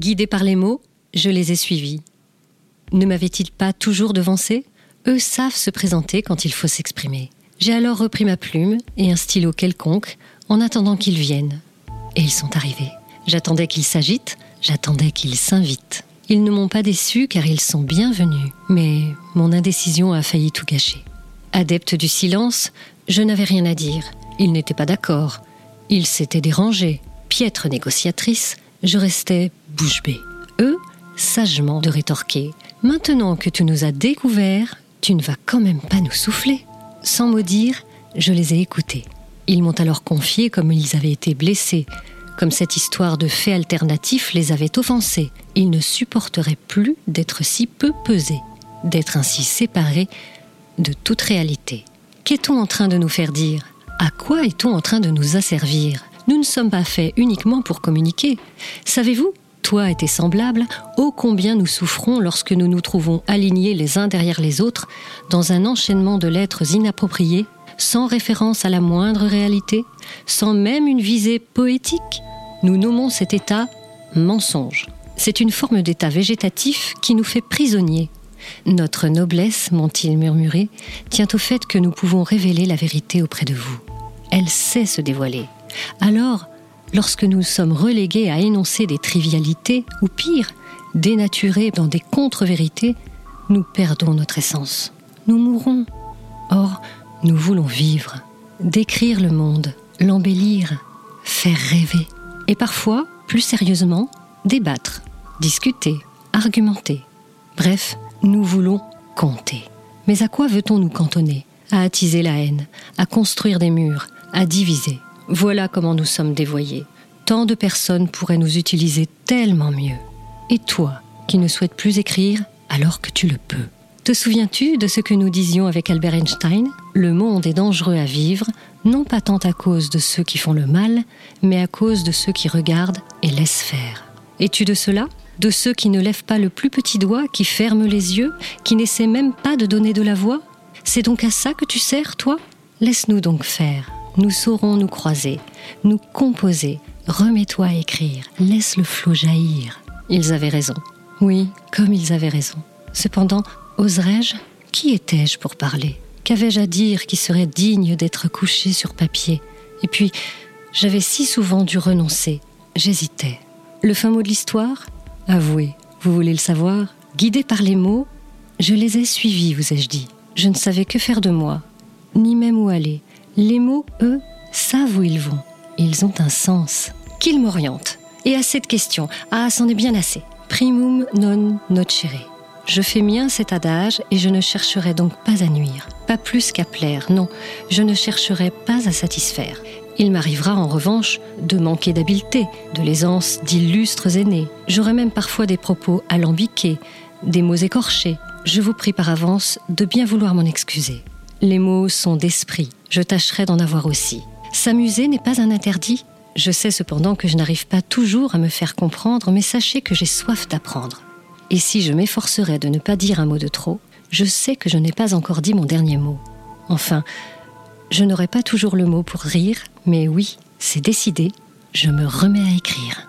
Guidés par les mots, je les ai suivis. Ne m'avaient-ils pas toujours devancé Eux savent se présenter quand il faut s'exprimer. J'ai alors repris ma plume et un stylo quelconque en attendant qu'ils viennent. Et ils sont arrivés. J'attendais qu'ils s'agitent, j'attendais qu'ils s'invitent. Ils ne m'ont pas déçu car ils sont bienvenus, mais mon indécision a failli tout gâcher. Adepte du silence, je n'avais rien à dire. Ils n'étaient pas d'accord. Ils s'étaient dérangés. Piètre négociatrice, je restais bouche bée. Eux, sagement de rétorquer. Maintenant que tu nous as découverts, tu ne vas quand même pas nous souffler. Sans mot dire, je les ai écoutés. Ils m'ont alors confié comme ils avaient été blessés, comme cette histoire de faits alternatifs les avait offensés. Ils ne supporteraient plus d'être si peu pesés, d'être ainsi séparés de toute réalité. Qu'est-on en train de nous faire dire? À quoi est-on en train de nous asservir? Nous ne sommes pas faits uniquement pour communiquer. Savez-vous toi et tes semblables, ô combien nous souffrons lorsque nous nous trouvons alignés les uns derrière les autres dans un enchaînement de lettres inappropriées, sans référence à la moindre réalité, sans même une visée poétique. Nous nommons cet état mensonge. C'est une forme d'état végétatif qui nous fait prisonniers. Notre noblesse, m'ont-ils murmuré, tient au fait que nous pouvons révéler la vérité auprès de vous. Elle sait se dévoiler. Alors, lorsque nous sommes relégués à énoncer des trivialités, ou pire, dénaturés dans des contre-vérités, nous perdons notre essence. Nous mourrons. Or, nous voulons vivre, décrire le monde, l'embellir, faire rêver. Et parfois, plus sérieusement, débattre, discuter, argumenter. Bref, nous voulons compter. Mais à quoi veut-on nous cantonner À attiser la haine, à construire des murs, à diviser? Voilà comment nous sommes dévoyés. Tant de personnes pourraient nous utiliser tellement mieux. Et toi, qui ne souhaites plus écrire alors que tu le peux. Te souviens-tu de ce que nous disions avec Albert Einstein? Le monde est dangereux à vivre, non pas tant à cause de ceux qui font le mal, mais à cause de ceux qui regardent et laissent faire. Es-tu de cela? De ceux qui ne lèvent pas le plus petit doigt, qui ferment les yeux, qui n'essaient même pas de donner de la voix? C'est donc à ça que tu sers, toi? Laisse-nous donc faire. Nous saurons nous croiser, nous composer. Remets-toi à écrire, laisse le flot jaillir. Ils avaient raison. Oui, comme ils avaient raison. Cependant, oserais-je? Qui étais-je pour parler? Qu'avais-je à dire qui serait digne d'être couché sur papier? Et puis, j'avais si souvent dû renoncer. J'hésitais. Le fin mot de l'histoire? Avouez, vous voulez le savoir? Guidé par les mots, je les ai suivis, vous ai-je dit. Je ne savais que faire de moi, ni même où aller. Les mots, eux, savent où ils vont. Ils ont un sens. Qu'ils m'orientent. Et à cette question, ah, c'en est bien assez. Primum non nocere. Je fais mien cet adage et je ne chercherai donc pas à nuire, pas plus qu'à plaire, non, je ne chercherai pas à satisfaire. Il m'arrivera en revanche de manquer d'habileté, de l'aisance d'illustres aînés. J'aurai même parfois des propos alambiqués, des mots écorchés. Je vous prie par avance de bien vouloir m'en excuser. Les mots sont d'esprit, je tâcherai d'en avoir aussi. S'amuser n'est pas un interdit. Je sais cependant que je n'arrive pas toujours à me faire comprendre, mais sachez que j'ai soif d'apprendre. Et si je m'efforcerais de ne pas dire un mot de trop, je sais que je n'ai pas encore dit mon dernier mot. Enfin, je n'aurai pas toujours le mot pour rire, mais oui, c'est décidé, je me remets à écrire.